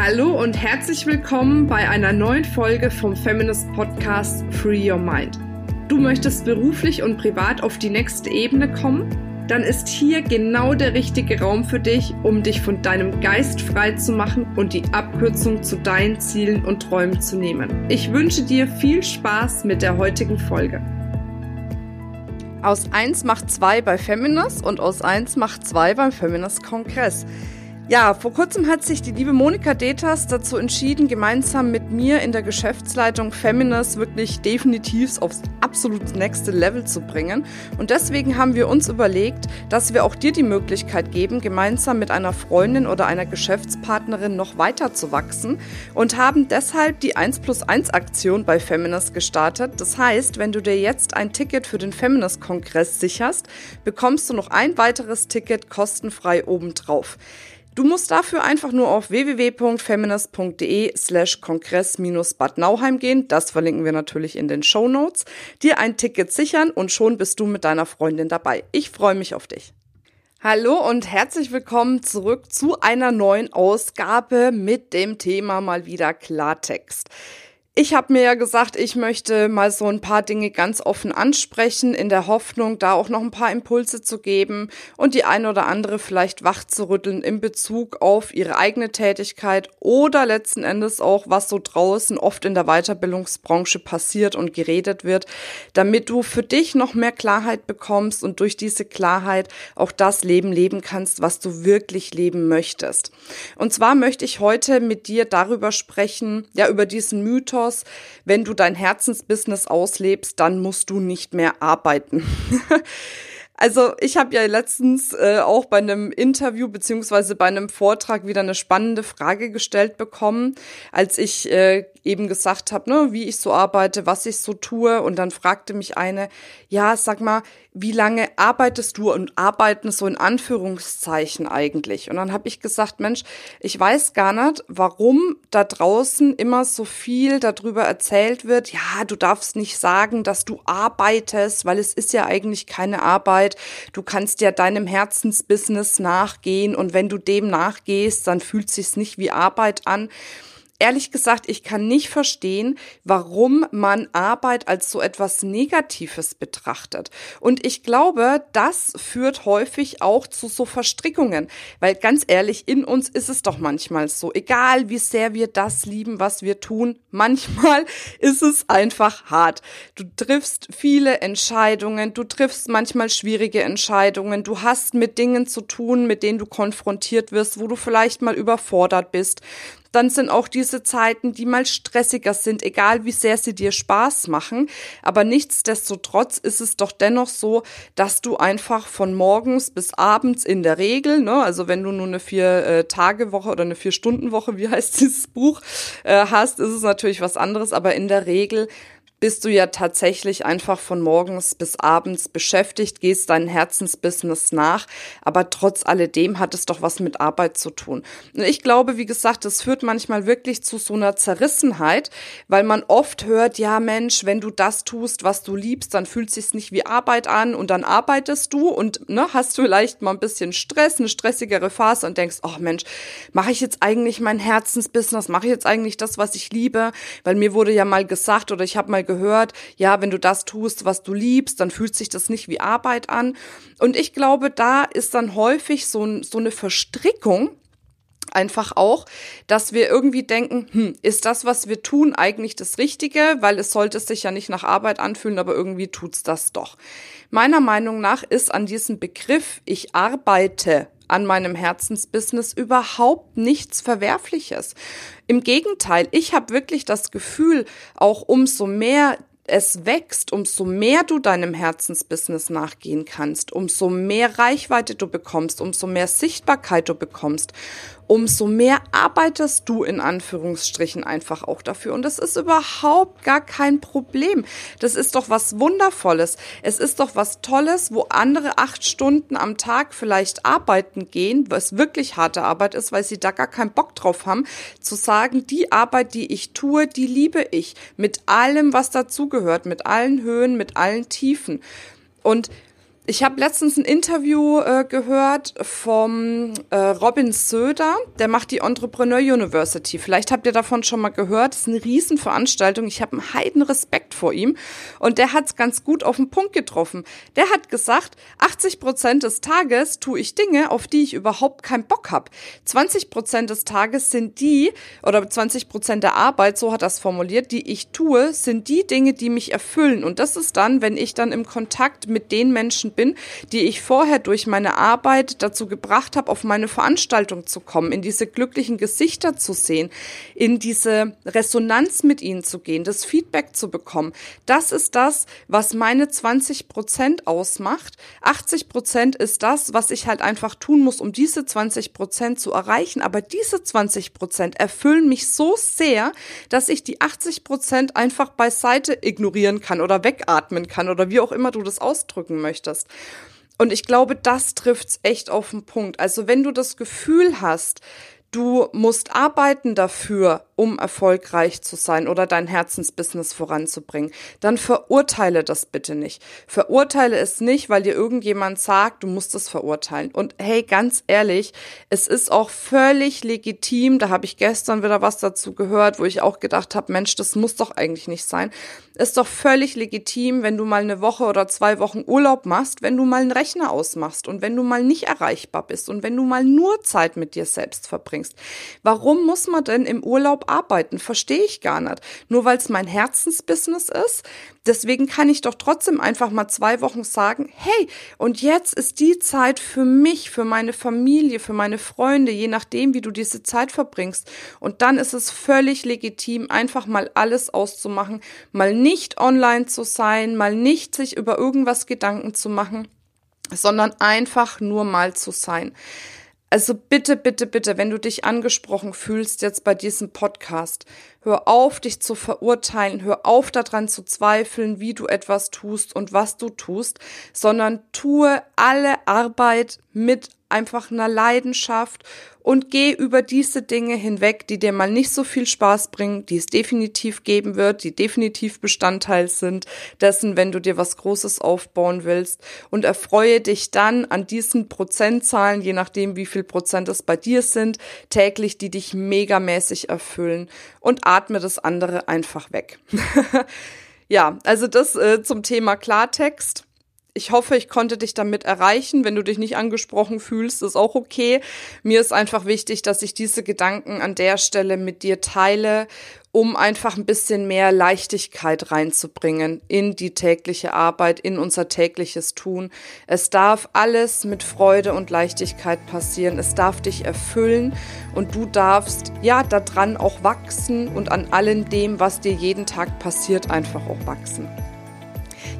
Hallo und herzlich willkommen bei einer neuen Folge vom Feminist Podcast Free Your Mind. Du möchtest beruflich und privat auf die nächste Ebene kommen? Dann ist hier genau der richtige Raum für dich, um dich von deinem Geist frei zu machen und die Abkürzung zu deinen Zielen und Träumen zu nehmen. Ich wünsche dir viel Spaß mit der heutigen Folge. Aus 1 macht 2 bei Feminist und aus 1 macht 2 beim Feminist Kongress. Ja, vor kurzem hat sich die liebe Monika Detas dazu entschieden, gemeinsam mit mir in der Geschäftsleitung Feminist wirklich definitiv aufs absolut nächste Level zu bringen. Und deswegen haben wir uns überlegt, dass wir auch dir die Möglichkeit geben, gemeinsam mit einer Freundin oder einer Geschäftspartnerin noch weiter zu wachsen und haben deshalb die 1 plus 1 Aktion bei Feminist gestartet. Das heißt, wenn du dir jetzt ein Ticket für den Feminist Kongress sicherst, bekommst du noch ein weiteres Ticket kostenfrei obendrauf. Du musst dafür einfach nur auf www.feminist.de slash kongress-bad Nauheim gehen, das verlinken wir natürlich in den Show Notes, dir ein Ticket sichern und schon bist du mit deiner Freundin dabei. Ich freue mich auf dich. Hallo und herzlich willkommen zurück zu einer neuen Ausgabe mit dem Thema mal wieder Klartext. Ich habe mir ja gesagt, ich möchte mal so ein paar Dinge ganz offen ansprechen, in der Hoffnung, da auch noch ein paar Impulse zu geben und die eine oder andere vielleicht wach zu rütteln in Bezug auf ihre eigene Tätigkeit oder letzten Endes auch, was so draußen oft in der Weiterbildungsbranche passiert und geredet wird, damit du für dich noch mehr Klarheit bekommst und durch diese Klarheit auch das Leben leben kannst, was du wirklich leben möchtest. Und zwar möchte ich heute mit dir darüber sprechen, ja, über diesen Mythos, Mythos, wenn du dein Herzensbusiness auslebst, dann musst du nicht mehr arbeiten. Also ich habe ja letztens äh, auch bei einem Interview beziehungsweise bei einem Vortrag wieder eine spannende Frage gestellt bekommen, als ich äh, eben gesagt habe, ne, wie ich so arbeite, was ich so tue. Und dann fragte mich eine, ja, sag mal, wie lange arbeitest du und arbeiten so in Anführungszeichen eigentlich? Und dann habe ich gesagt, Mensch, ich weiß gar nicht, warum da draußen immer so viel darüber erzählt wird, ja, du darfst nicht sagen, dass du arbeitest, weil es ist ja eigentlich keine Arbeit. Du kannst ja deinem Herzensbusiness nachgehen und wenn du dem nachgehst, dann fühlt sich's nicht wie Arbeit an ehrlich gesagt, ich kann nicht verstehen, warum man Arbeit als so etwas Negatives betrachtet. Und ich glaube, das führt häufig auch zu so Verstrickungen. Weil ganz ehrlich, in uns ist es doch manchmal so, egal wie sehr wir das lieben, was wir tun, manchmal ist es einfach hart. Du triffst viele Entscheidungen, du triffst manchmal schwierige Entscheidungen, du hast mit Dingen zu tun, mit denen du konfrontiert wirst, wo du vielleicht mal überfordert bist dann sind auch diese Zeiten, die mal stressiger sind, egal wie sehr sie dir Spaß machen. Aber nichtsdestotrotz ist es doch dennoch so, dass du einfach von morgens bis abends in der Regel, ne, also wenn du nur eine Vier-Tage-Woche oder eine Vier-Stunden-Woche, wie heißt dieses Buch, äh, hast, ist es natürlich was anderes, aber in der Regel bist du ja tatsächlich einfach von morgens bis abends beschäftigt, gehst dein Herzensbusiness nach, aber trotz alledem hat es doch was mit Arbeit zu tun. Und ich glaube, wie gesagt, es führt manchmal wirklich zu so einer Zerrissenheit, weil man oft hört, ja Mensch, wenn du das tust, was du liebst, dann fühlt sich's nicht wie Arbeit an und dann arbeitest du und ne, hast vielleicht mal ein bisschen Stress, eine stressigere Phase und denkst, oh Mensch, mache ich jetzt eigentlich mein Herzensbusiness, mache ich jetzt eigentlich das, was ich liebe, weil mir wurde ja mal gesagt oder ich habe mal gehört, ja, wenn du das tust, was du liebst, dann fühlt sich das nicht wie Arbeit an. Und ich glaube, da ist dann häufig so, so eine Verstrickung, einfach auch, dass wir irgendwie denken, hm, ist das, was wir tun, eigentlich das Richtige? Weil es sollte sich ja nicht nach Arbeit anfühlen, aber irgendwie tut's das doch. Meiner Meinung nach ist an diesem Begriff, ich arbeite an meinem Herzensbusiness überhaupt nichts Verwerfliches. Im Gegenteil, ich habe wirklich das Gefühl, auch umso mehr es wächst, umso mehr du deinem Herzensbusiness nachgehen kannst, umso mehr Reichweite du bekommst, umso mehr Sichtbarkeit du bekommst, umso mehr arbeitest du in Anführungsstrichen einfach auch dafür. Und das ist überhaupt gar kein Problem. Das ist doch was Wundervolles. Es ist doch was Tolles, wo andere acht Stunden am Tag vielleicht arbeiten gehen, was wirklich harte Arbeit ist, weil sie da gar keinen Bock drauf haben, zu sagen, die Arbeit, die ich tue, die liebe ich. Mit allem, was dazugehört, mit allen Höhen, mit allen Tiefen. Und Ich habe letztens ein Interview äh, gehört vom äh, Robin Söder, der macht die Entrepreneur University. Vielleicht habt ihr davon schon mal gehört. Das ist eine Riesenveranstaltung. Ich habe einen heiden Respekt vor ihm. Und der hat es ganz gut auf den Punkt getroffen. Der hat gesagt, 80 Prozent des Tages tue ich Dinge, auf die ich überhaupt keinen Bock habe. 20 Prozent des Tages sind die, oder 20 Prozent der Arbeit, so hat er es formuliert, die ich tue, sind die Dinge, die mich erfüllen. Und das ist dann, wenn ich dann im Kontakt mit den Menschen bin, die ich vorher durch meine Arbeit dazu gebracht habe, auf meine Veranstaltung zu kommen, in diese glücklichen Gesichter zu sehen, in diese Resonanz mit ihnen zu gehen, das Feedback zu bekommen. Das ist das, was meine 20 Prozent ausmacht. 80 Prozent ist das, was ich halt einfach tun muss, um diese 20 Prozent zu erreichen. Aber diese 20 Prozent erfüllen mich so sehr, dass ich die 80 Prozent einfach beiseite ignorieren kann oder wegatmen kann oder wie auch immer du das ausdrücken möchtest. Und ich glaube, das trifft's echt auf den Punkt. Also wenn du das Gefühl hast, du musst arbeiten dafür, um erfolgreich zu sein oder dein Herzensbusiness voranzubringen, dann verurteile das bitte nicht. Verurteile es nicht, weil dir irgendjemand sagt, du musst es verurteilen. Und hey, ganz ehrlich, es ist auch völlig legitim, da habe ich gestern wieder was dazu gehört, wo ich auch gedacht habe, Mensch, das muss doch eigentlich nicht sein. Ist doch völlig legitim, wenn du mal eine Woche oder zwei Wochen Urlaub machst, wenn du mal einen Rechner ausmachst und wenn du mal nicht erreichbar bist und wenn du mal nur Zeit mit dir selbst verbringst. Warum muss man denn im Urlaub arbeiten, verstehe ich gar nicht. Nur weil es mein Herzensbusiness ist. Deswegen kann ich doch trotzdem einfach mal zwei Wochen sagen, hey, und jetzt ist die Zeit für mich, für meine Familie, für meine Freunde, je nachdem, wie du diese Zeit verbringst. Und dann ist es völlig legitim, einfach mal alles auszumachen, mal nicht online zu sein, mal nicht sich über irgendwas Gedanken zu machen, sondern einfach nur mal zu sein. Also bitte, bitte, bitte, wenn du dich angesprochen fühlst jetzt bei diesem Podcast, hör auf, dich zu verurteilen, hör auf daran zu zweifeln, wie du etwas tust und was du tust, sondern tue alle Arbeit mit einfach einer Leidenschaft und geh über diese Dinge hinweg, die dir mal nicht so viel Spaß bringen, die es definitiv geben wird, die definitiv Bestandteil sind dessen, wenn du dir was Großes aufbauen willst und erfreue dich dann an diesen Prozentzahlen, je nachdem wie viel Prozent es bei dir sind, täglich, die dich megamäßig erfüllen und atme das andere einfach weg. ja, also das äh, zum Thema Klartext. Ich hoffe, ich konnte dich damit erreichen. Wenn du dich nicht angesprochen fühlst, ist auch okay. Mir ist einfach wichtig, dass ich diese Gedanken an der Stelle mit dir teile, um einfach ein bisschen mehr Leichtigkeit reinzubringen in die tägliche Arbeit, in unser tägliches Tun. Es darf alles mit Freude und Leichtigkeit passieren. Es darf dich erfüllen und du darfst ja daran auch wachsen und an allem dem, was dir jeden Tag passiert, einfach auch wachsen.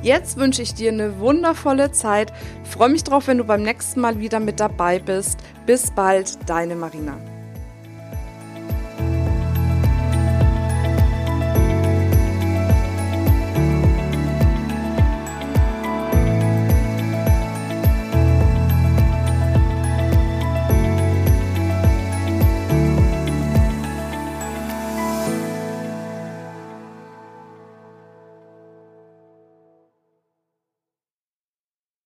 Jetzt wünsche ich dir eine wundervolle Zeit. Freue mich drauf, wenn du beim nächsten Mal wieder mit dabei bist. Bis bald, deine Marina.